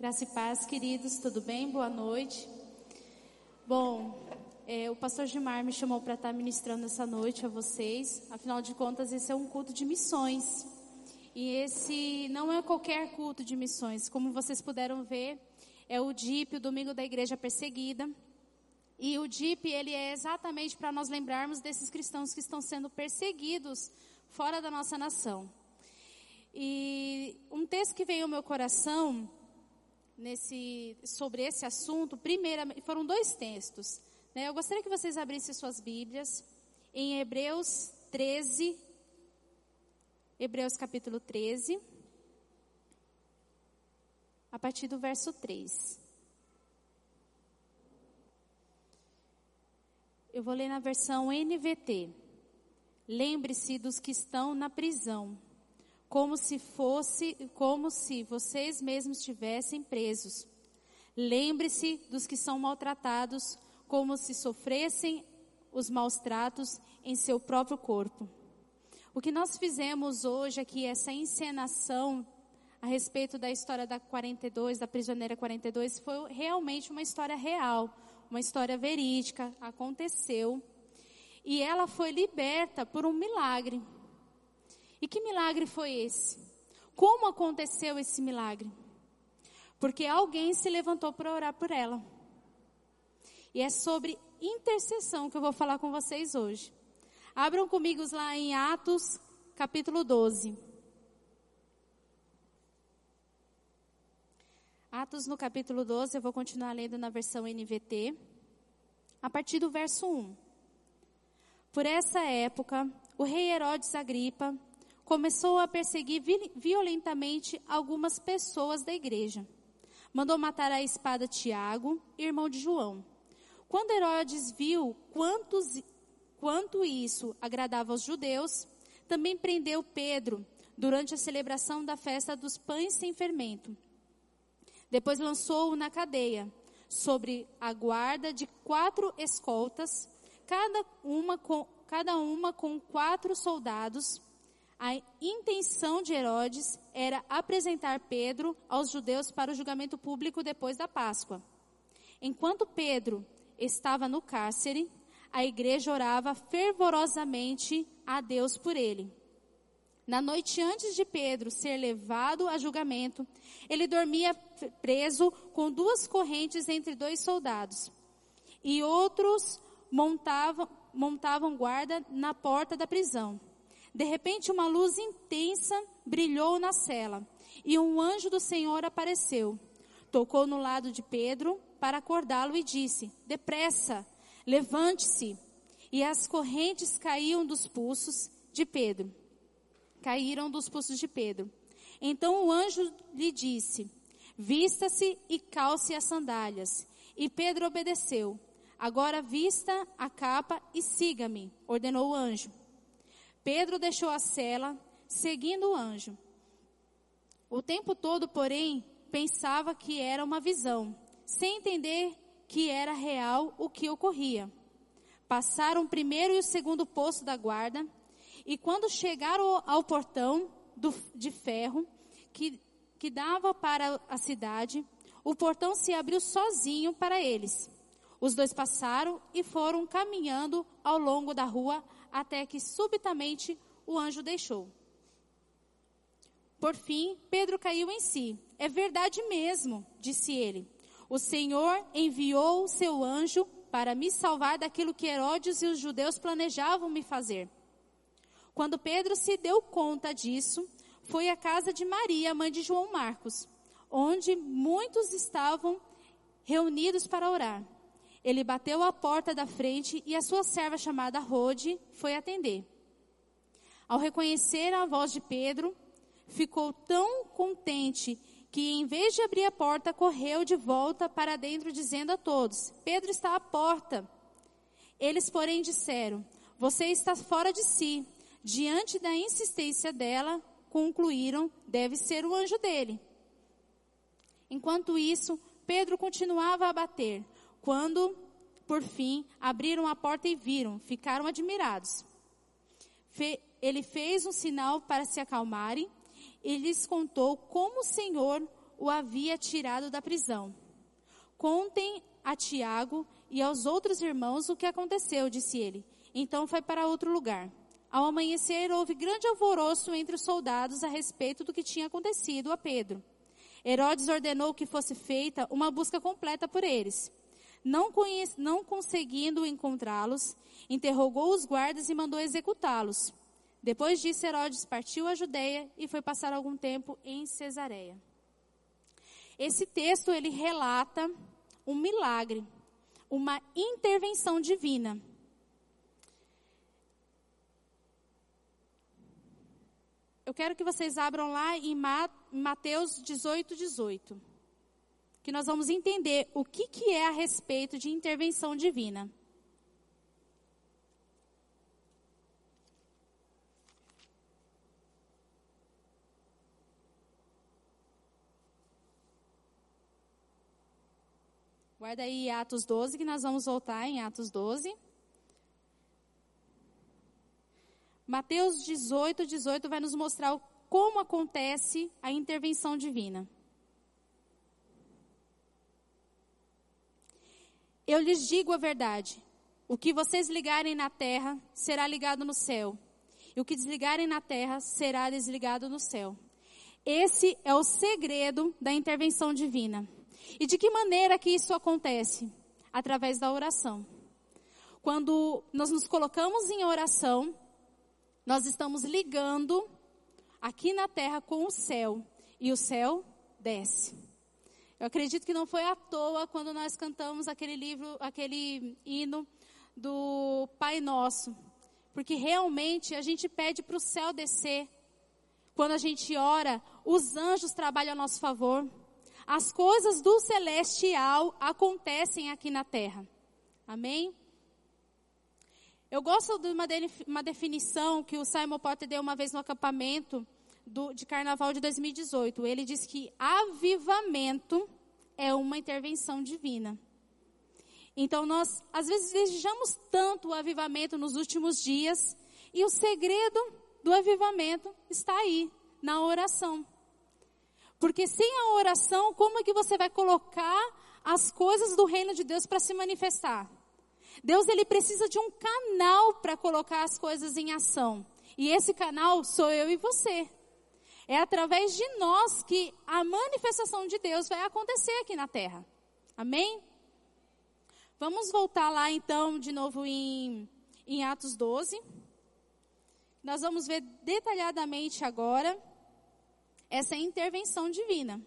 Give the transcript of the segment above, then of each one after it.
Graça e paz, queridos, tudo bem? Boa noite. Bom, é, o pastor Gilmar me chamou para estar ministrando essa noite a vocês. Afinal de contas, esse é um culto de missões. E esse não é qualquer culto de missões. Como vocês puderam ver, é o DIP, o Domingo da Igreja Perseguida. E o DIP, ele é exatamente para nós lembrarmos desses cristãos que estão sendo perseguidos fora da nossa nação. E um texto que veio ao meu coração nesse, sobre esse assunto, primeira, foram dois textos. Né? Eu gostaria que vocês abrissem suas Bíblias em Hebreus 13, Hebreus capítulo 13, a partir do verso 3. Eu vou ler na versão NVT. Lembre-se dos que estão na prisão como se fosse, como se vocês mesmos estivessem presos. Lembre-se dos que são maltratados, como se sofressem os maus tratos em seu próprio corpo. O que nós fizemos hoje aqui, essa encenação a respeito da história da 42, da prisioneira 42, foi realmente uma história real, uma história verídica, aconteceu. E ela foi liberta por um milagre. E que milagre foi esse? Como aconteceu esse milagre? Porque alguém se levantou para orar por ela. E é sobre intercessão que eu vou falar com vocês hoje. Abram comigo lá em Atos, capítulo 12. Atos no capítulo 12, eu vou continuar lendo na versão NVT, a partir do verso 1. Por essa época, o rei Herodes Agripa começou a perseguir violentamente algumas pessoas da igreja. Mandou matar a espada Tiago, irmão de João. Quando Herodes viu quantos, quanto isso agradava aos judeus, também prendeu Pedro durante a celebração da festa dos pães sem fermento. Depois lançou-o na cadeia, sobre a guarda de quatro escoltas, cada uma com, cada uma com quatro soldados a intenção de Herodes era apresentar Pedro aos judeus para o julgamento público depois da Páscoa. Enquanto Pedro estava no cárcere, a igreja orava fervorosamente a Deus por ele. Na noite antes de Pedro ser levado a julgamento, ele dormia preso com duas correntes entre dois soldados. E outros montavam, montavam guarda na porta da prisão. De repente, uma luz intensa brilhou na cela e um anjo do Senhor apareceu. Tocou no lado de Pedro para acordá-lo e disse: Depressa, levante-se. E as correntes caíam dos pulsos de Pedro. Caíram dos pulsos de Pedro. Então o anjo lhe disse: Vista-se e calce as sandálias. E Pedro obedeceu. Agora vista a capa e siga-me, ordenou o anjo. Pedro deixou a cela, seguindo o anjo. O tempo todo, porém, pensava que era uma visão, sem entender que era real o que ocorria. Passaram o primeiro e o segundo posto da guarda, e quando chegaram ao portão do, de ferro que, que dava para a cidade, o portão se abriu sozinho para eles. Os dois passaram e foram caminhando ao longo da rua até que subitamente o anjo deixou. Por fim, Pedro caiu em si. É verdade mesmo, disse ele. O Senhor enviou o seu anjo para me salvar daquilo que Herodes e os judeus planejavam me fazer. Quando Pedro se deu conta disso, foi à casa de Maria, mãe de João Marcos, onde muitos estavam reunidos para orar. Ele bateu à porta da frente e a sua serva chamada Rode foi atender. Ao reconhecer a voz de Pedro, ficou tão contente que em vez de abrir a porta, correu de volta para dentro dizendo a todos: Pedro está à porta. Eles, porém, disseram: Você está fora de si. Diante da insistência dela, concluíram: deve ser o anjo dele. Enquanto isso, Pedro continuava a bater. Quando, por fim, abriram a porta e viram, ficaram admirados. Fe ele fez um sinal para se acalmarem e lhes contou como o Senhor o havia tirado da prisão. Contem a Tiago e aos outros irmãos o que aconteceu, disse ele. Então foi para outro lugar. Ao amanhecer, houve grande alvoroço entre os soldados a respeito do que tinha acontecido a Pedro. Herodes ordenou que fosse feita uma busca completa por eles. Não, conhece, não conseguindo encontrá-los, interrogou os guardas e mandou executá-los. Depois disso, Herodes partiu a Judeia e foi passar algum tempo em Cesareia. Esse texto ele relata um milagre, uma intervenção divina. Eu quero que vocês abram lá em Mateus 18, 18. Que nós vamos entender o que, que é a respeito de intervenção divina. Guarda aí Atos 12, que nós vamos voltar em Atos 12. Mateus 18, 18 vai nos mostrar como acontece a intervenção divina. Eu lhes digo a verdade. O que vocês ligarem na terra será ligado no céu. E o que desligarem na terra será desligado no céu. Esse é o segredo da intervenção divina. E de que maneira que isso acontece? Através da oração. Quando nós nos colocamos em oração, nós estamos ligando aqui na terra com o céu e o céu desce. Eu acredito que não foi à toa quando nós cantamos aquele livro, aquele hino do Pai Nosso, porque realmente a gente pede para o céu descer. Quando a gente ora, os anjos trabalham a nosso favor. As coisas do celestial acontecem aqui na terra. Amém? Eu gosto de uma, de, uma definição que o Simon Potter deu uma vez no acampamento do, de carnaval de 2018. Ele diz que avivamento é uma intervenção divina. Então nós, às vezes, desejamos tanto o avivamento nos últimos dias, e o segredo do avivamento está aí, na oração. Porque sem a oração, como é que você vai colocar as coisas do reino de Deus para se manifestar? Deus ele precisa de um canal para colocar as coisas em ação. E esse canal sou eu e você. É através de nós que a manifestação de Deus vai acontecer aqui na terra. Amém? Vamos voltar lá então de novo em, em Atos 12. Nós vamos ver detalhadamente agora essa intervenção divina.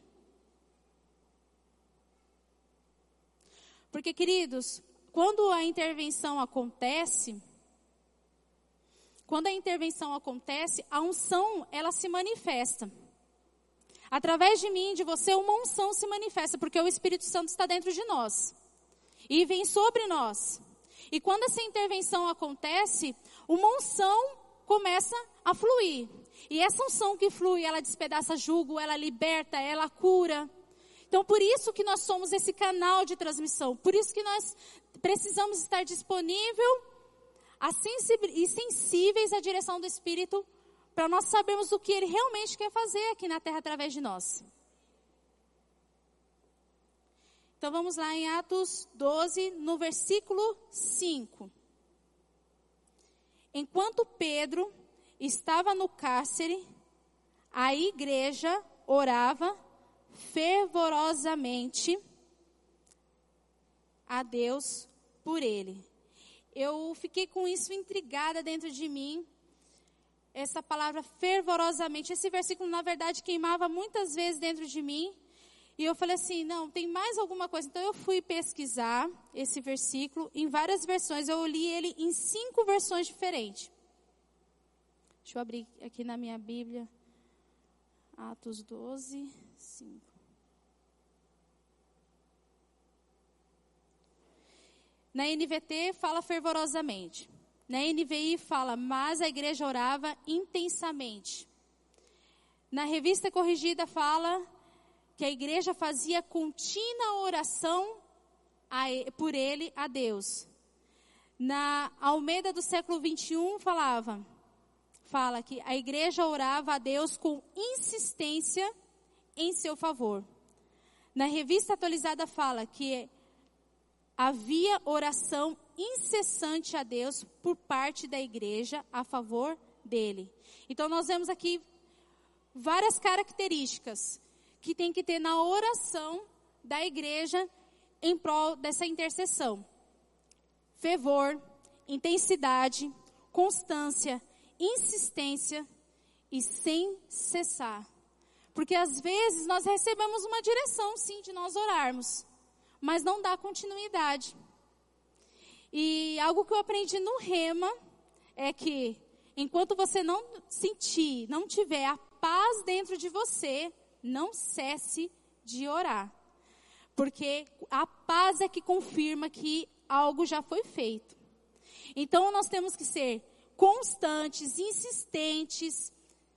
Porque, queridos, quando a intervenção acontece, quando a intervenção acontece, a unção, ela se manifesta. Através de mim, de você, uma unção se manifesta, porque o Espírito Santo está dentro de nós. E vem sobre nós. E quando essa intervenção acontece, uma unção começa a fluir. E essa unção que flui, ela despedaça jugo, ela liberta, ela cura. Então, por isso que nós somos esse canal de transmissão. Por isso que nós precisamos estar disponível e sensíveis à direção do Espírito para nós sabermos o que Ele realmente quer fazer aqui na terra através de nós. Então vamos lá em Atos 12, no versículo 5. Enquanto Pedro estava no cárcere, a igreja orava fervorosamente a Deus por ele. Eu fiquei com isso intrigada dentro de mim. Essa palavra fervorosamente, esse versículo na verdade queimava muitas vezes dentro de mim. E eu falei assim, não, tem mais alguma coisa. Então eu fui pesquisar esse versículo em várias versões. Eu li ele em cinco versões diferentes. Deixa eu abrir aqui na minha Bíblia. Atos 12, 5. Na NVT fala fervorosamente. Na NVI fala, mas a igreja orava intensamente. Na revista corrigida fala que a igreja fazia contínua oração a, por ele a Deus. Na Almeida do século 21 falava, fala que a igreja orava a Deus com insistência em seu favor. Na revista atualizada fala que havia oração incessante a Deus por parte da igreja a favor dele. Então nós vemos aqui várias características que tem que ter na oração da igreja em prol dessa intercessão: fervor, intensidade, constância, insistência e sem cessar. Porque às vezes nós recebemos uma direção, sim, de nós orarmos, mas não dá continuidade. E algo que eu aprendi no Rema é que enquanto você não sentir, não tiver a paz dentro de você, não cesse de orar. Porque a paz é que confirma que algo já foi feito. Então nós temos que ser constantes, insistentes,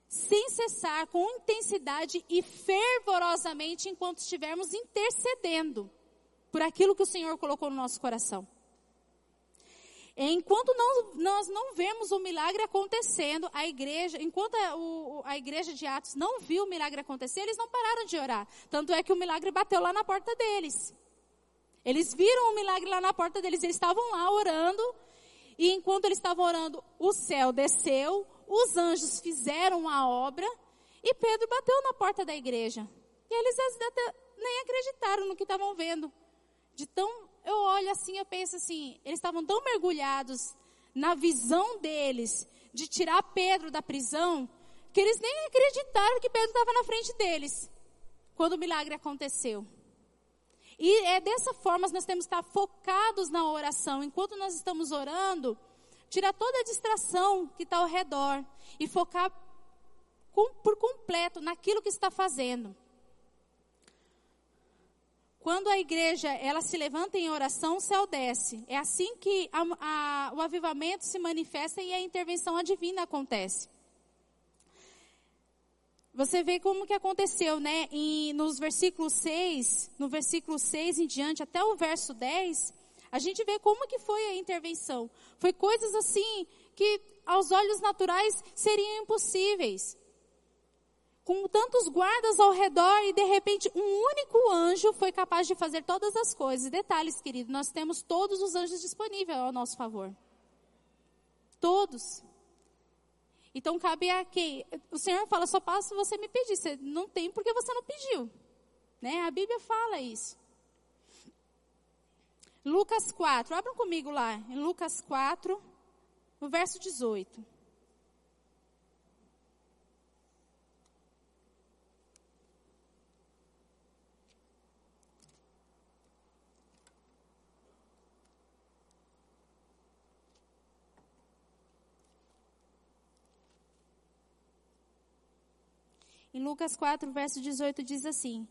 sem cessar, com intensidade e fervorosamente enquanto estivermos intercedendo por aquilo que o Senhor colocou no nosso coração. Enquanto não, nós não vemos o milagre acontecendo, a igreja, enquanto a, o, a igreja de Atos não viu o milagre acontecer, eles não pararam de orar. Tanto é que o milagre bateu lá na porta deles. Eles viram o milagre lá na porta deles, eles estavam lá orando, e enquanto eles estavam orando, o céu desceu, os anjos fizeram a obra, e Pedro bateu na porta da igreja. E eles até nem acreditaram no que estavam vendo. De tão eu olho assim, eu penso assim, eles estavam tão mergulhados na visão deles de tirar Pedro da prisão, que eles nem acreditaram que Pedro estava na frente deles, quando o milagre aconteceu. E é dessa forma que nós temos que estar focados na oração. Enquanto nós estamos orando, tirar toda a distração que está ao redor e focar com, por completo naquilo que está fazendo. Quando a igreja ela se levanta em oração, o céu desce. É assim que a, a, o avivamento se manifesta e a intervenção divina acontece. Você vê como que aconteceu, né? Nos versículos 6, no versículo 6 em diante, até o verso 10, a gente vê como que foi a intervenção. Foi coisas assim que aos olhos naturais seriam impossíveis com tantos guardas ao redor e de repente um único anjo foi capaz de fazer todas as coisas. Detalhes, querido, nós temos todos os anjos disponíveis ao nosso favor. Todos. Então cabe a quem? O Senhor fala, só passa se você me pedir. Você não tem porque você não pediu. Né? A Bíblia fala isso. Lucas 4, abram comigo lá, em Lucas 4, no verso 18. Em Lucas 4, verso 18 diz assim: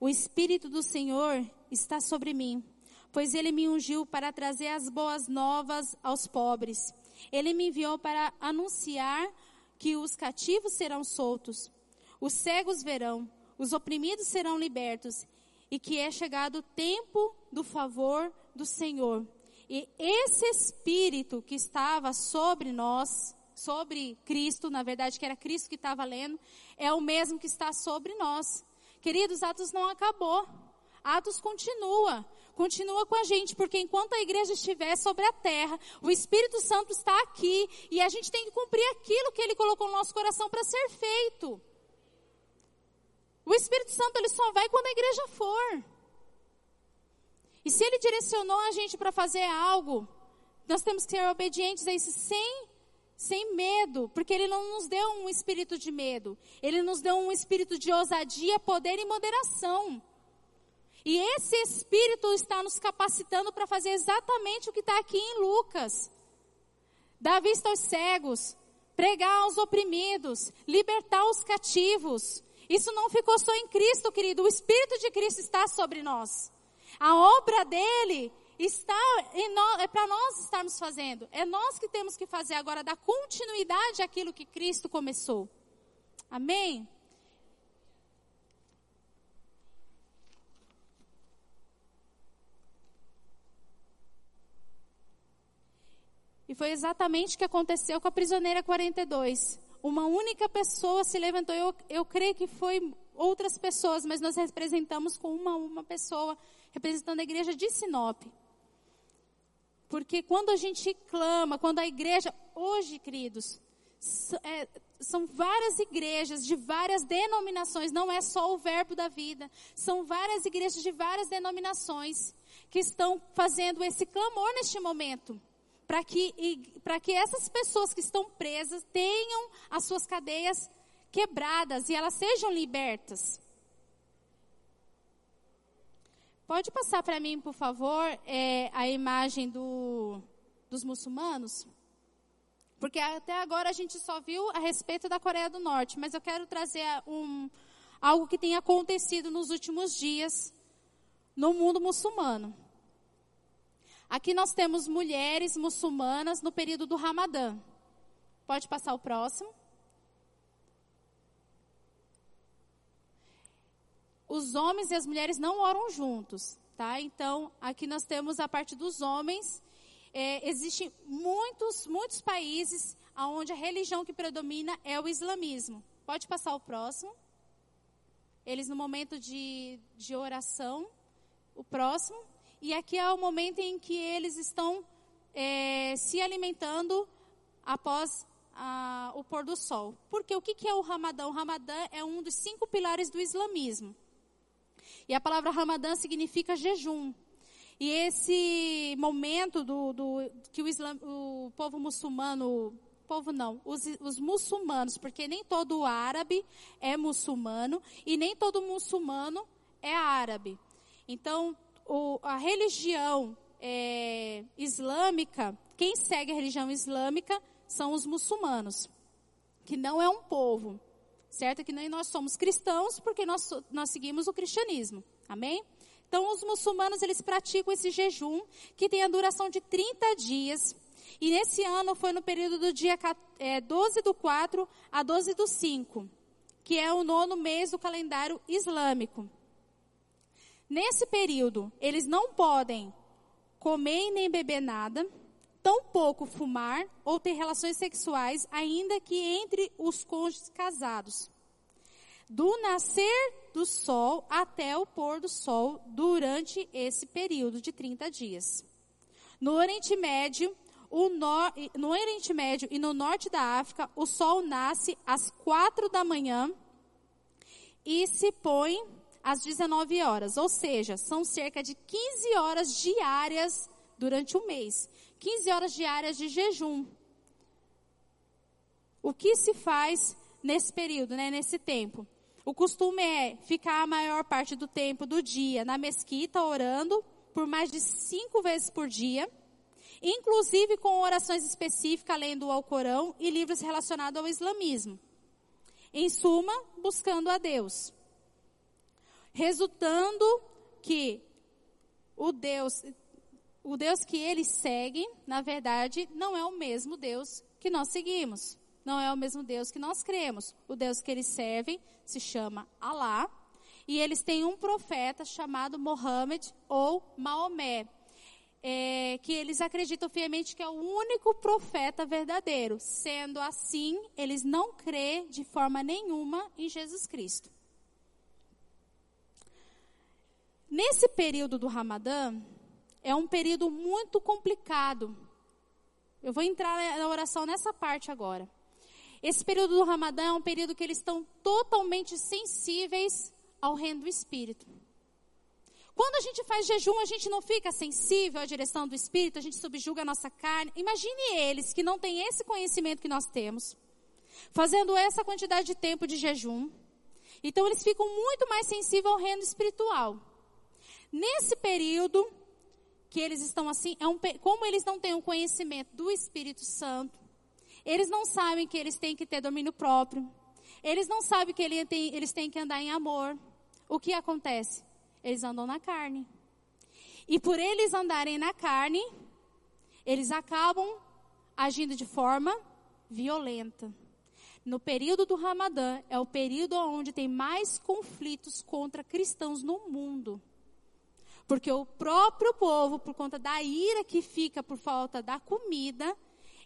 O Espírito do Senhor está sobre mim, pois ele me ungiu para trazer as boas novas aos pobres. Ele me enviou para anunciar que os cativos serão soltos, os cegos verão, os oprimidos serão libertos, e que é chegado o tempo do favor do Senhor. E esse Espírito que estava sobre nós, sobre Cristo, na verdade que era Cristo que estava lendo, é o mesmo que está sobre nós. Queridos, Atos não acabou. Atos continua, continua com a gente, porque enquanto a igreja estiver sobre a terra, o Espírito Santo está aqui e a gente tem que cumprir aquilo que ele colocou no nosso coração para ser feito. O Espírito Santo ele só vai quando a igreja for. E se ele direcionou a gente para fazer algo, nós temos que ser obedientes a isso sem sem medo, porque Ele não nos deu um espírito de medo, Ele nos deu um espírito de ousadia, poder e moderação. E esse espírito está nos capacitando para fazer exatamente o que está aqui em Lucas: dar vista aos cegos, pregar aos oprimidos, libertar os cativos. Isso não ficou só em Cristo, querido, o Espírito de Cristo está sobre nós. A obra dele está é para nós estarmos fazendo. É nós que temos que fazer agora, dar continuidade àquilo que Cristo começou. Amém? E foi exatamente o que aconteceu com a prisioneira 42. Uma única pessoa se levantou. Eu, eu creio que foi outras pessoas, mas nós representamos com uma uma pessoa, representando a igreja de Sinop. Porque quando a gente clama, quando a igreja, hoje, queridos, é, são várias igrejas de várias denominações, não é só o verbo da vida, são várias igrejas de várias denominações que estão fazendo esse clamor neste momento. Para que, que essas pessoas que estão presas tenham as suas cadeias quebradas e elas sejam libertas. Pode passar para mim, por favor, é, a imagem do, dos muçulmanos? Porque até agora a gente só viu a respeito da Coreia do Norte, mas eu quero trazer um, algo que tem acontecido nos últimos dias no mundo muçulmano. Aqui nós temos mulheres muçulmanas no período do Ramadã. Pode passar o próximo. Os homens e as mulheres não oram juntos, tá? Então, aqui nós temos a parte dos homens. É, existem muitos, muitos países onde a religião que predomina é o islamismo. Pode passar o próximo. Eles no momento de, de oração, o próximo. E aqui é o momento em que eles estão é, se alimentando após a, o pôr do sol. Porque o que, que é o Ramadã? O Ramadã é um dos cinco pilares do islamismo. E a palavra Ramadã significa jejum. E esse momento do, do que o, islam, o, povo muçulmano, povo não, os, os muçulmanos, porque nem todo árabe é muçulmano e nem todo muçulmano é árabe. Então, o, a religião é, islâmica, quem segue a religião islâmica são os muçulmanos, que não é um povo certo? Que nem nós somos cristãos porque nós, nós seguimos o cristianismo. Amém? Então, os muçulmanos, eles praticam esse jejum, que tem a duração de 30 dias. E nesse ano foi no período do dia é, 12 do 4 a 12 do 5, que é o nono mês do calendário islâmico. Nesse período, eles não podem comer nem beber nada, tampouco fumar ou ter relações sexuais, ainda que entre os cônjuges casados. Do nascer do sol até o pôr do sol durante esse período de 30 dias. No Oriente Médio, nor, no Oriente Médio e no norte da África, o sol nasce às quatro da manhã e se põe às 19 horas, ou seja, são cerca de 15 horas diárias durante o mês. 15 horas diárias de jejum. O que se faz nesse período, né, nesse tempo? O costume é ficar a maior parte do tempo do dia na mesquita orando por mais de cinco vezes por dia, inclusive com orações específicas lendo o Alcorão e livros relacionados ao islamismo. Em suma, buscando a Deus. Resultando que o Deus o Deus que eles seguem, na verdade, não é o mesmo Deus que nós seguimos. Não é o mesmo Deus que nós cremos. O Deus que eles servem se chama Alá. E eles têm um profeta chamado Mohammed ou Maomé. É, que eles acreditam fielmente que é o único profeta verdadeiro. Sendo assim, eles não crê de forma nenhuma em Jesus Cristo. Nesse período do Ramadã, é um período muito complicado. Eu vou entrar na oração nessa parte agora. Esse período do Ramadã é um período que eles estão totalmente sensíveis ao reino do Espírito. Quando a gente faz jejum, a gente não fica sensível à direção do Espírito, a gente subjuga a nossa carne. Imagine eles que não têm esse conhecimento que nós temos, fazendo essa quantidade de tempo de jejum. Então eles ficam muito mais sensíveis ao reino espiritual. Nesse período, que eles estão assim, é um, como eles não têm o um conhecimento do Espírito Santo, eles não sabem que eles têm que ter domínio próprio, eles não sabem que ele tem, eles têm que andar em amor. O que acontece? Eles andam na carne. E por eles andarem na carne, eles acabam agindo de forma violenta. No período do Ramadã, é o período onde tem mais conflitos contra cristãos no mundo. Porque o próprio povo, por conta da ira que fica por falta da comida,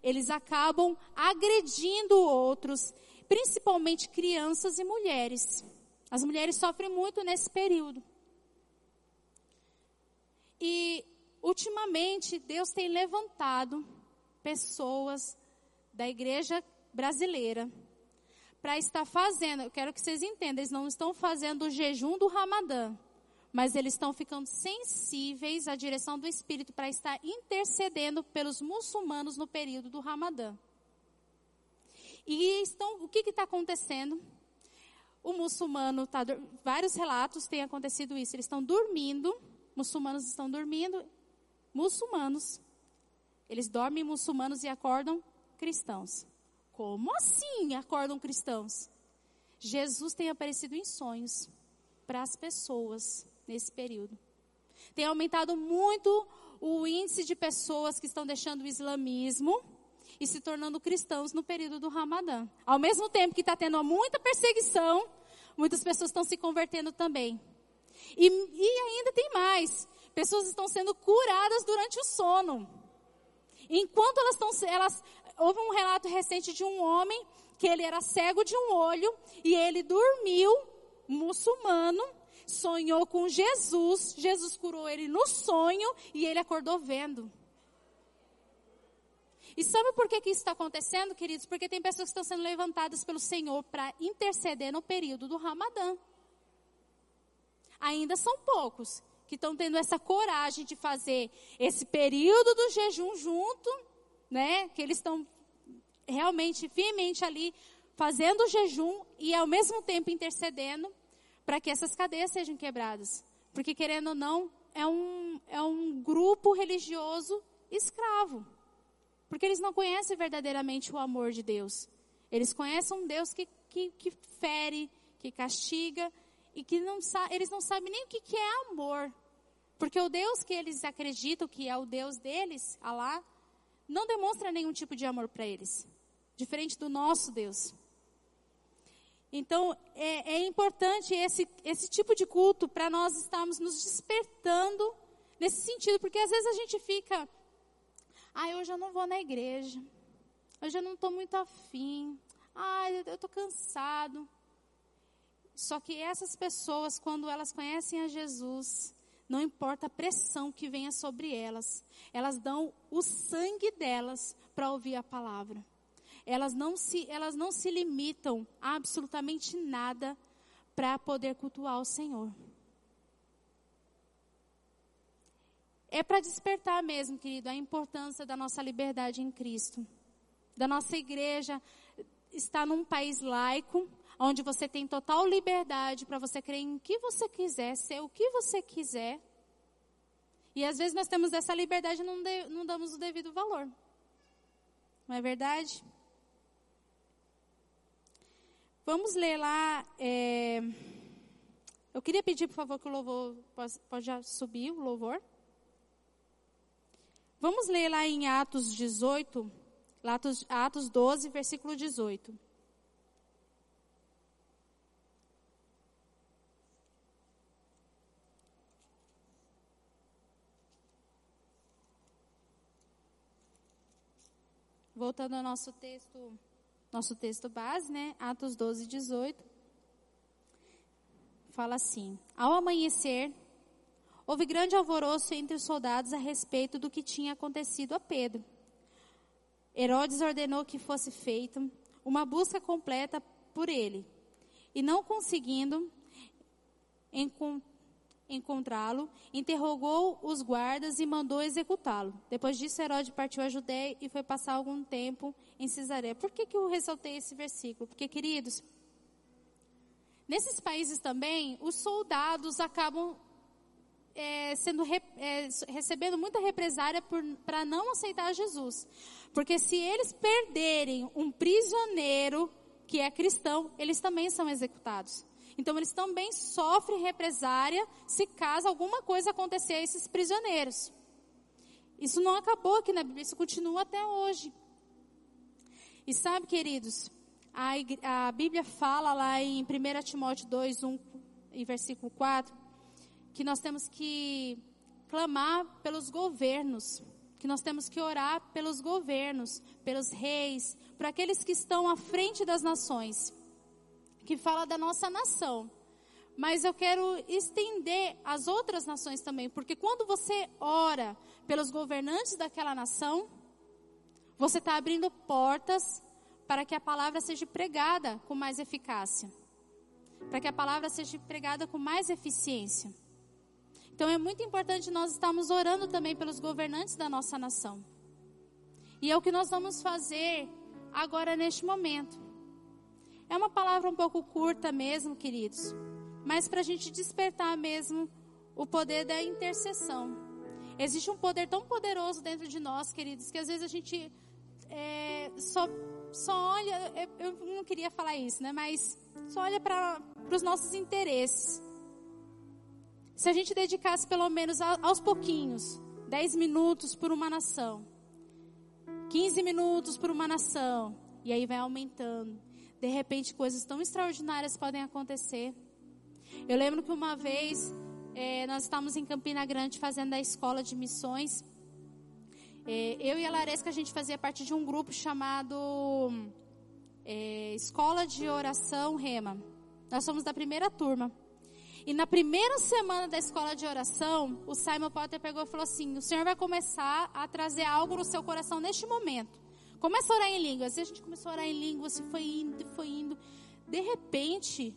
eles acabam agredindo outros, principalmente crianças e mulheres. As mulheres sofrem muito nesse período. E, ultimamente, Deus tem levantado pessoas da igreja brasileira para estar fazendo, eu quero que vocês entendam, eles não estão fazendo o jejum do Ramadã, mas eles estão ficando sensíveis à direção do Espírito para estar intercedendo pelos muçulmanos no período do Ramadã. E estão, o que está acontecendo? O muçulmano está, vários relatos têm acontecido isso. Eles estão dormindo, muçulmanos estão dormindo, muçulmanos. Eles dormem muçulmanos e acordam cristãos. Como assim acordam cristãos? Jesus tem aparecido em sonhos para as pessoas nesse período. Tem aumentado muito o índice de pessoas que estão deixando o islamismo e se tornando cristãos no período do Ramadã. Ao mesmo tempo que está tendo muita perseguição, muitas pessoas estão se convertendo também. E, e ainda tem mais. Pessoas estão sendo curadas durante o sono. Enquanto elas estão, elas, houve um relato recente de um homem que ele era cego de um olho e ele dormiu, muçulmano, sonhou com Jesus, Jesus curou ele no sonho e ele acordou vendo. E sabe por que, que isso está acontecendo, queridos? Porque tem pessoas que estão sendo levantadas pelo Senhor para interceder no período do Ramadã. Ainda são poucos que estão tendo essa coragem de fazer esse período do jejum junto né? Que eles estão realmente, firmemente ali, fazendo o jejum e ao mesmo tempo intercedendo para que essas cadeias sejam quebradas. Porque querendo ou não, é um, é um grupo religioso escravo. Porque eles não conhecem verdadeiramente o amor de Deus. Eles conhecem um Deus que, que, que fere, que castiga e que não eles não sabem nem o que, que é amor. Porque o Deus que eles acreditam que é o Deus deles, Alá, não demonstra nenhum tipo de amor para eles, diferente do nosso Deus. Então, é, é importante esse, esse tipo de culto para nós estarmos nos despertando nesse sentido, porque às vezes a gente fica, ah, hoje eu não vou na igreja, hoje eu não estou muito afim, ah, eu estou cansado. Só que essas pessoas, quando elas conhecem a Jesus, não importa a pressão que venha sobre elas, elas dão o sangue delas para ouvir a palavra. Elas não se, elas não se limitam a absolutamente nada para poder cultuar o Senhor. É para despertar mesmo, querido, a importância da nossa liberdade em Cristo. Da nossa igreja estar num país laico, onde você tem total liberdade para você crer em que você quiser, ser o que você quiser. E às vezes nós temos essa liberdade e não, não damos o devido valor. Não é verdade? Vamos ler lá. É... Eu queria pedir, por favor, que o louvor pode, já subir o louvor. Vamos ler lá em Atos 18, Atos, Atos 12, versículo 18. Voltando ao nosso texto, nosso texto base, né? Atos 12, 18. Fala assim: Ao amanhecer, houve grande alvoroço entre os soldados a respeito do que tinha acontecido a Pedro. Herodes ordenou que fosse feita uma busca completa por ele. E não conseguindo encontrá-lo, interrogou os guardas e mandou executá-lo. Depois disso, Herodes partiu a Judéia e foi passar algum tempo em Cesareia. Por que, que eu ressaltei esse versículo? Porque, queridos, nesses países também, os soldados acabam é, sendo é, recebendo muita represária para não aceitar Jesus. Porque se eles perderem um prisioneiro que é cristão, eles também são executados. Então eles também sofrem represária se caso alguma coisa acontecer a esses prisioneiros. Isso não acabou aqui na Bíblia, isso continua até hoje. E sabe, queridos, a, a Bíblia fala lá em 1 Timóteo 2, 1 e versículo 4, que nós temos que clamar pelos governos, que nós temos que orar pelos governos, pelos reis, por aqueles que estão à frente das nações que fala da nossa nação. mas eu quero estender às outras nações também, porque quando você ora pelos governantes daquela nação, você está abrindo portas para que a palavra seja pregada com mais eficácia, para que a palavra seja pregada com mais eficiência. Então é muito importante nós estarmos orando também pelos governantes da nossa nação. E é o que nós vamos fazer agora neste momento. É uma palavra um pouco curta mesmo, queridos, mas para a gente despertar mesmo o poder da intercessão. Existe um poder tão poderoso dentro de nós, queridos, que às vezes a gente é, só, só olha, eu não queria falar isso, né? Mas só olha para os nossos interesses. Se a gente dedicasse pelo menos aos pouquinhos, 10 minutos por uma nação, 15 minutos por uma nação, e aí vai aumentando. De repente, coisas tão extraordinárias podem acontecer. Eu lembro que uma vez é, nós estávamos em Campina Grande fazendo a escola de missões é, eu e a Laresca, a gente fazia parte de um grupo chamado é, Escola de Oração Rema. Nós somos da primeira turma. E na primeira semana da escola de oração, o Simon Potter pegou e falou assim: O Senhor vai começar a trazer algo no seu coração neste momento. Começa a orar em línguas. E a gente começou a orar em línguas, e foi indo, foi indo. De repente,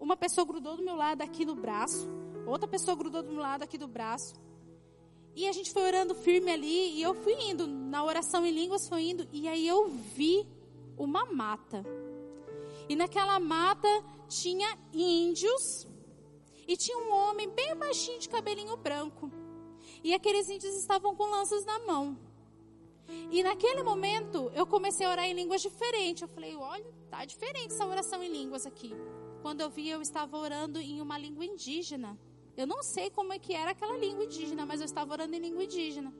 uma pessoa grudou do meu lado aqui no braço, outra pessoa grudou do meu lado aqui do braço. E a gente foi orando firme ali, e eu fui indo, na oração em línguas foi indo, e aí eu vi uma mata. E naquela mata tinha índios, e tinha um homem bem baixinho de cabelinho branco. E aqueles índios estavam com lanças na mão. E naquele momento eu comecei a orar em línguas diferentes. Eu falei, olha, tá diferente essa oração em línguas aqui. Quando eu vi, eu estava orando em uma língua indígena. Eu não sei como é que era aquela língua indígena, mas eu estava orando em língua indígena.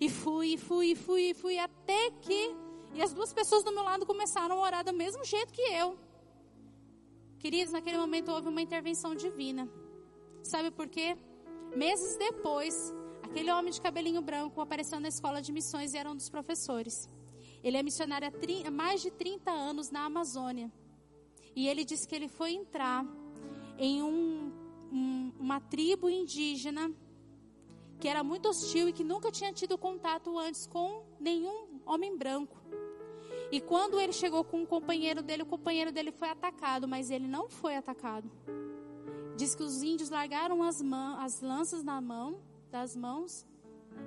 E fui, fui, fui, fui, até que. E as duas pessoas do meu lado começaram a orar do mesmo jeito que eu. Queridos, naquele momento houve uma intervenção divina. Sabe por quê? Meses depois, aquele homem de cabelinho branco apareceu na escola de missões e era um dos professores. Ele é missionário há mais de 30 anos na Amazônia. E ele disse que ele foi entrar em um um, uma tribo indígena que era muito hostil e que nunca tinha tido contato antes com nenhum homem branco. E quando ele chegou com um companheiro dele, o companheiro dele foi atacado, mas ele não foi atacado. Diz que os índios largaram as, as lanças na mão, das mãos,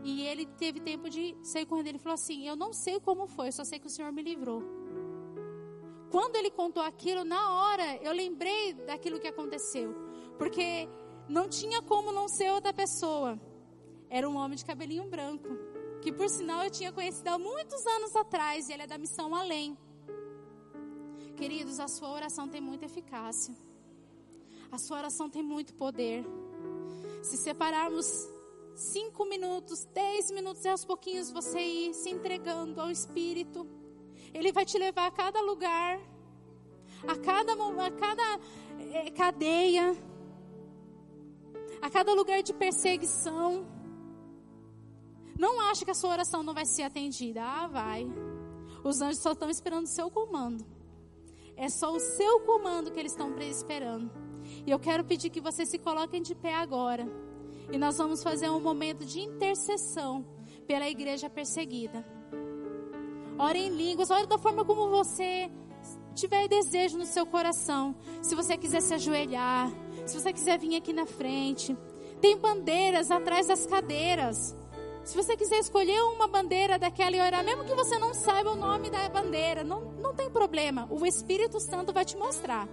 e ele teve tempo de sair correndo. Ele falou assim: Eu não sei como foi, só sei que o Senhor me livrou. Quando ele contou aquilo, na hora eu lembrei daquilo que aconteceu. Porque não tinha como não ser outra pessoa. Era um homem de cabelinho branco. Que por sinal eu tinha conhecido há muitos anos atrás. E ele é da missão além. Queridos, a sua oração tem muita eficácia. A sua oração tem muito poder. Se separarmos cinco minutos, dez minutos e aos pouquinhos você ir se entregando ao Espírito, Ele vai te levar a cada lugar, a cada, a cada é, cadeia, a cada lugar de perseguição. Não acha que a sua oração não vai ser atendida. Ah, vai. Os anjos só estão esperando o seu comando. É só o seu comando que eles estão esperando. E eu quero pedir que vocês se coloquem de pé agora. E nós vamos fazer um momento de intercessão pela igreja perseguida. Ore em línguas, ore da forma como você tiver desejo no seu coração. Se você quiser se ajoelhar, se você quiser vir aqui na frente, tem bandeiras atrás das cadeiras. Se você quiser escolher uma bandeira daquela e orar, mesmo que você não saiba o nome da bandeira, não, não tem problema. O Espírito Santo vai te mostrar.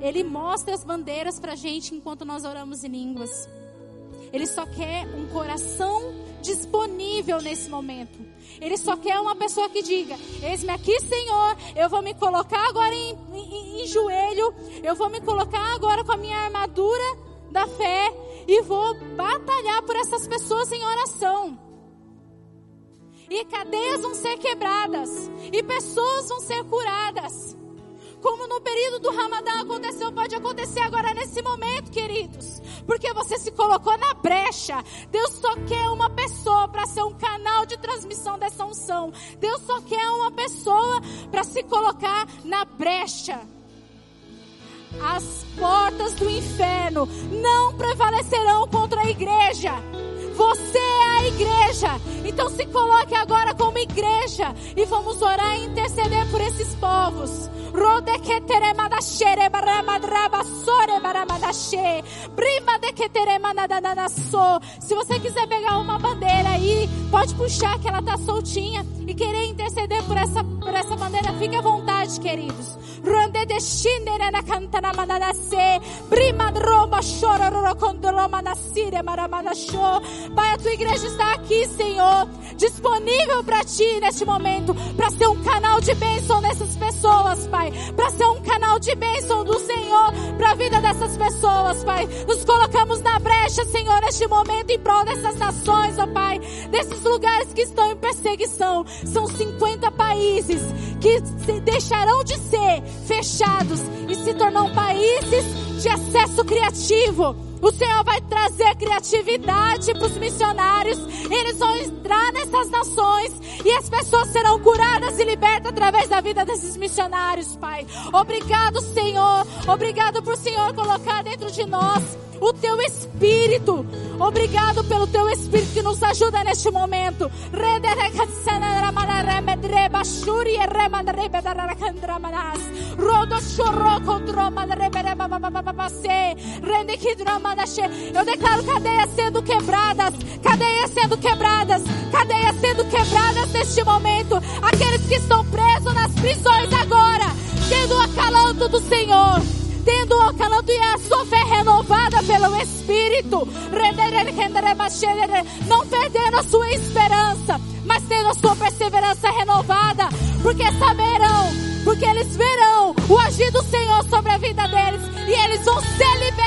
Ele mostra as bandeiras para gente enquanto nós oramos em línguas. Ele só quer um coração disponível nesse momento. Ele só quer uma pessoa que diga: Eis-me aqui, Senhor, eu vou me colocar agora em, em, em joelho, eu vou me colocar agora com a minha armadura da fé e vou batalhar por essas pessoas em oração. E cadeias vão ser quebradas, e pessoas vão ser curadas. Como no período do Ramadã aconteceu, pode acontecer agora nesse momento, queridos. Porque você se colocou na brecha. Deus só quer uma pessoa para ser um canal de transmissão dessa unção. Deus só quer uma pessoa para se colocar na brecha. as portas do inferno não prevalecerão contra a igreja. Igreja. Então se coloque agora como igreja e vamos orar e interceder por esses povos. Se você quiser pegar uma bandeira aí, pode puxar que ela tá soltinha e querer interceder por essa, por essa bandeira, fique à vontade, queridos. Pai, a tua igreja está aqui, Senhor, disponível para ti neste momento, para ser um canal de bênção nessas pessoas, Pai, para ser um canal de bênção do Senhor para a vida dessas pessoas, Pai. Nos colocamos na brecha, Senhor, neste momento em prol dessas nações, ó Pai, desses lugares que estão em perseguição. São 50 países que deixarão de ser fechados e se tornarão países de acesso criativo o Senhor vai trazer criatividade para os missionários. Eles vão entrar nessas nações e as pessoas serão curadas e libertas através da vida desses missionários, Pai. Obrigado, Senhor. Obrigado por o Senhor colocar dentro de nós o teu espírito. Obrigado pelo teu espírito que nos ajuda neste momento. Eu declaro cadeias sendo quebradas, cadeias sendo quebradas, cadeias sendo quebradas neste momento. Aqueles que estão presos nas prisões agora, tendo o acalanto do Senhor tendo o sua fé renovada pelo Espírito, não perdendo a sua esperança, mas tendo a sua perseverança renovada, porque saberão, porque eles verão o agir do Senhor sobre a vida deles e eles vão ser ser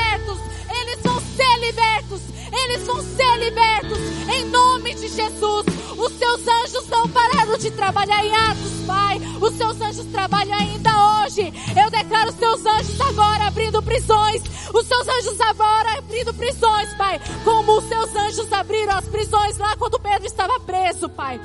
libertos, eles vão ser libertos em nome de Jesus. Os seus anjos não pararam de trabalhar em Atos, Pai. Os seus anjos trabalham ainda hoje. Eu declaro os seus anjos agora abrindo prisões. Os seus anjos agora abrindo prisões, Pai. Como os seus anjos abriram as prisões lá quando Pedro estava preso, Pai.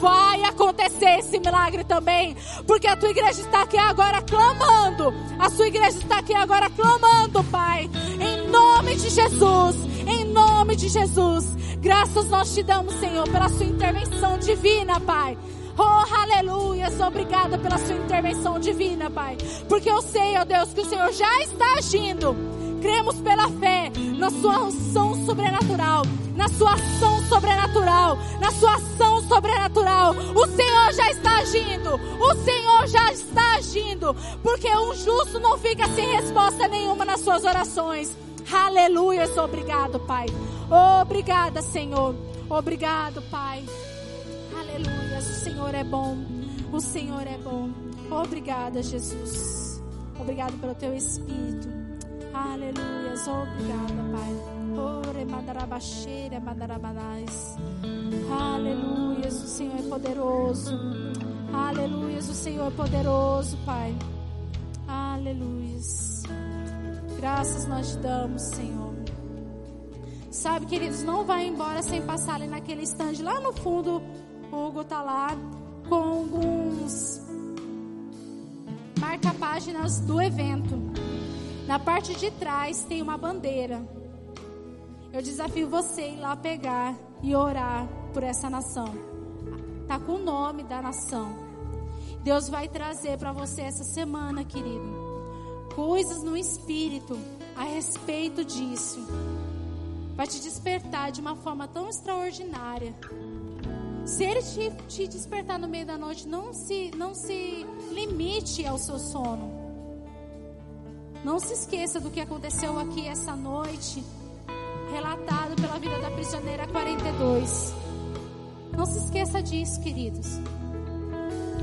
Vai acontecer esse milagre também, porque a tua igreja está aqui agora clamando. A sua igreja está aqui agora clamando, Pai. Em nome de Jesus. Em nome de Jesus. Graças nós te damos, Senhor, pela sua intervenção divina, Pai. Oh, aleluia. Obrigada pela sua intervenção divina, Pai. Porque eu sei, ó oh Deus, que o Senhor já está agindo. Cremos pela fé na sua ação sobrenatural, na sua ação sobrenatural, na sua ação sobrenatural. O Senhor já está agindo. O Senhor já está agindo, porque um justo não fica sem resposta nenhuma nas suas orações. Aleluia, obrigado, Pai. Obrigada, Senhor. Obrigado, Pai. Aleluia. O Senhor é bom. O Senhor é bom. Obrigada, Jesus. Obrigado pelo teu espírito. Aleluia. Obrigada, Pai. Ore mandarabaxeira, mandarabanais. Aleluia. O Senhor é poderoso. Aleluia. O Senhor é poderoso, Pai. Aleluia. Graças nós te damos, Senhor. Sabe, queridos, não vai embora sem passar ali naquele stand lá no fundo. O Hugo tá lá com alguns marca-páginas do evento. Na parte de trás tem uma bandeira. Eu desafio você a ir lá pegar e orar por essa nação. Tá com o nome da nação. Deus vai trazer para você essa semana, querido coisas no espírito a respeito disso. Vai te despertar de uma forma tão extraordinária. Se ele te, te despertar no meio da noite, não se, não se limite ao seu sono. Não se esqueça do que aconteceu aqui essa noite, relatado pela vida da prisioneira 42. Não se esqueça disso, queridos.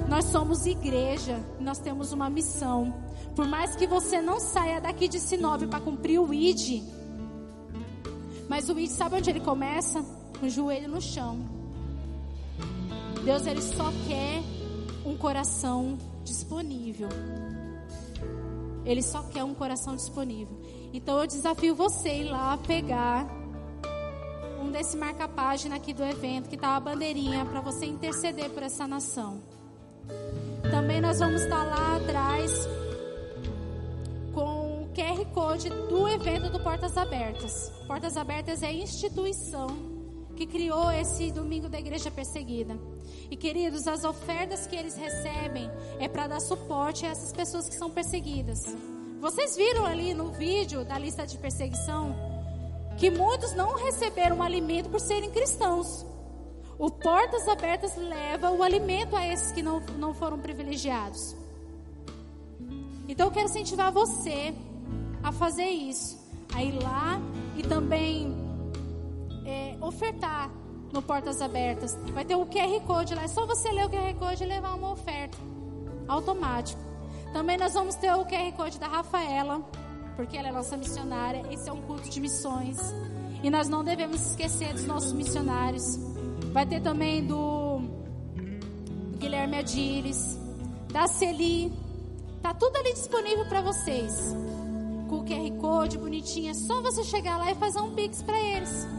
Nós somos igreja, nós temos uma missão. Por mais que você não saia daqui de Sinop para cumprir o ID, mas o ID sabe onde ele começa? Com o joelho no chão. Deus ele só quer um coração disponível. Ele só quer um coração disponível. Então eu desafio você ir lá pegar um desse marca-página aqui do evento que tá a bandeirinha para você interceder por essa nação. Também nós vamos estar lá atrás com QR Code do evento do Portas Abertas. Portas Abertas é instituição que criou esse domingo da igreja perseguida. E queridos, as ofertas que eles recebem é para dar suporte a essas pessoas que são perseguidas. Vocês viram ali no vídeo da lista de perseguição que muitos não receberam alimento por serem cristãos. O Portas Abertas leva o alimento a esses que não, não foram privilegiados. Então eu quero incentivar você a fazer isso, a ir lá e também ofertar no Portas Abertas. Vai ter o QR Code lá, é só você ler o QR Code e levar uma oferta, automático. Também nós vamos ter o QR Code da Rafaela, porque ela é nossa missionária. Esse é um culto de missões. E nós não devemos esquecer dos nossos missionários. Vai ter também do, Guilherme Adires, da Celi. Tá tudo ali disponível para vocês. Com o QR Code bonitinho, é só você chegar lá e fazer um pix para eles.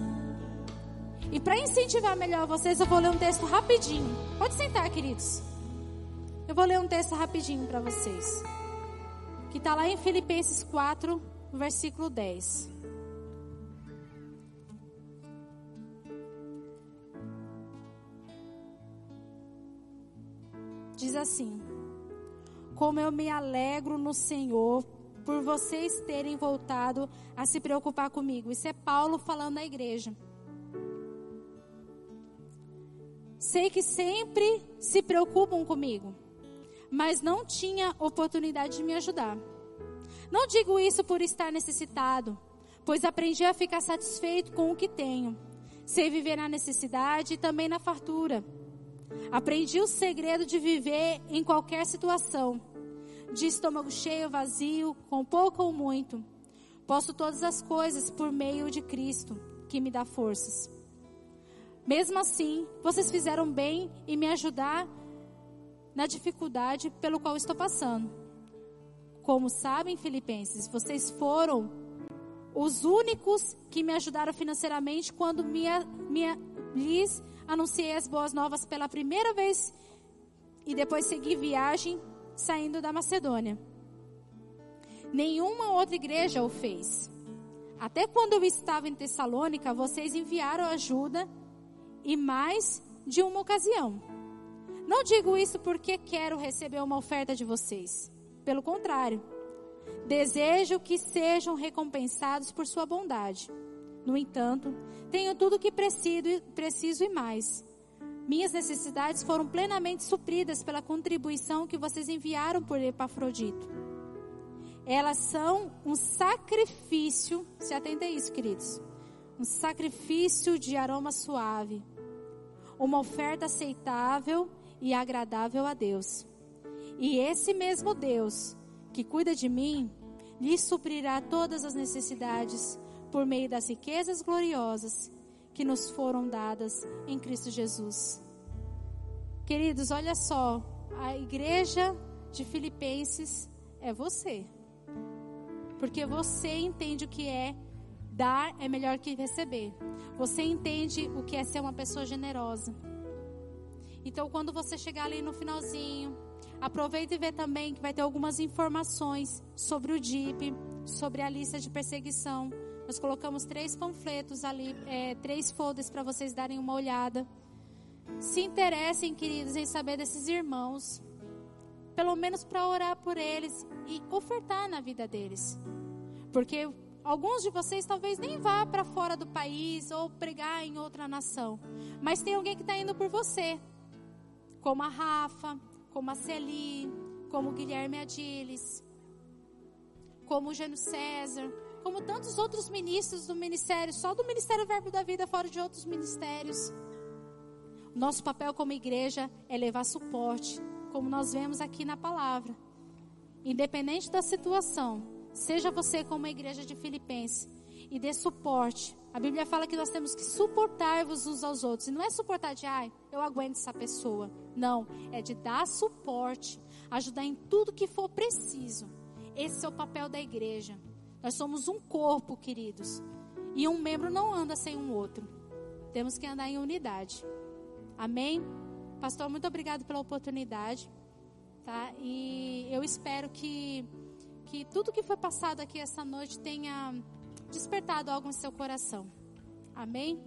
E para incentivar melhor vocês, eu vou ler um texto rapidinho. Pode sentar, queridos. Eu vou ler um texto rapidinho para vocês. Que está lá em Filipenses 4, versículo 10. Diz assim: Como eu me alegro no Senhor por vocês terem voltado a se preocupar comigo. Isso é Paulo falando à igreja. Sei que sempre se preocupam comigo, mas não tinha oportunidade de me ajudar. Não digo isso por estar necessitado, pois aprendi a ficar satisfeito com o que tenho. Sei viver na necessidade e também na fartura. Aprendi o segredo de viver em qualquer situação, de estômago cheio, vazio, com pouco ou muito. Posso todas as coisas por meio de Cristo, que me dá forças. Mesmo assim, vocês fizeram bem em me ajudar na dificuldade pelo qual estou passando. Como sabem, filipenses, vocês foram os únicos que me ajudaram financeiramente quando me, lhes anunciei as boas novas pela primeira vez e depois segui viagem saindo da Macedônia. Nenhuma outra igreja o fez. Até quando eu estava em Tessalônica, vocês enviaram ajuda e mais de uma ocasião. Não digo isso porque quero receber uma oferta de vocês. Pelo contrário, desejo que sejam recompensados por sua bondade. No entanto, tenho tudo o que preciso, preciso e mais. Minhas necessidades foram plenamente supridas pela contribuição que vocês enviaram por Epafrodito. Elas são um sacrifício, se atenta a isso, queridos. Um sacrifício de aroma suave uma oferta aceitável e agradável a Deus. E esse mesmo Deus que cuida de mim, lhe suprirá todas as necessidades por meio das riquezas gloriosas que nos foram dadas em Cristo Jesus. Queridos, olha só, a igreja de Filipenses é você. Porque você entende o que é Dar é melhor que receber. Você entende o que é ser uma pessoa generosa. Então, quando você chegar ali no finalzinho, aproveita e vê também que vai ter algumas informações sobre o DIP, sobre a lista de perseguição. Nós colocamos três panfletos ali, é, três folders para vocês darem uma olhada. Se interessem, queridos, em saber desses irmãos, pelo menos para orar por eles e ofertar na vida deles. Porque Alguns de vocês talvez nem vá para fora do país ou pregar em outra nação, mas tem alguém que está indo por você, como a Rafa, como a Celi, como o Guilherme Adiles, como o Gênio César, como tantos outros ministros do ministério, só do Ministério Verbo da Vida, fora de outros ministérios. Nosso papel como igreja é levar suporte, como nós vemos aqui na palavra. Independente da situação, Seja você como a igreja de Filipenses e dê suporte. A Bíblia fala que nós temos que suportar-vos uns aos outros. E não é suportar de, ai, eu aguento essa pessoa. Não, é de dar suporte, ajudar em tudo que for preciso. Esse é o papel da igreja. Nós somos um corpo, queridos. E um membro não anda sem um outro. Temos que andar em unidade. Amém? Pastor, muito obrigado pela oportunidade. Tá? E eu espero que que tudo que foi passado aqui essa noite tenha despertado algo no seu coração. Amém?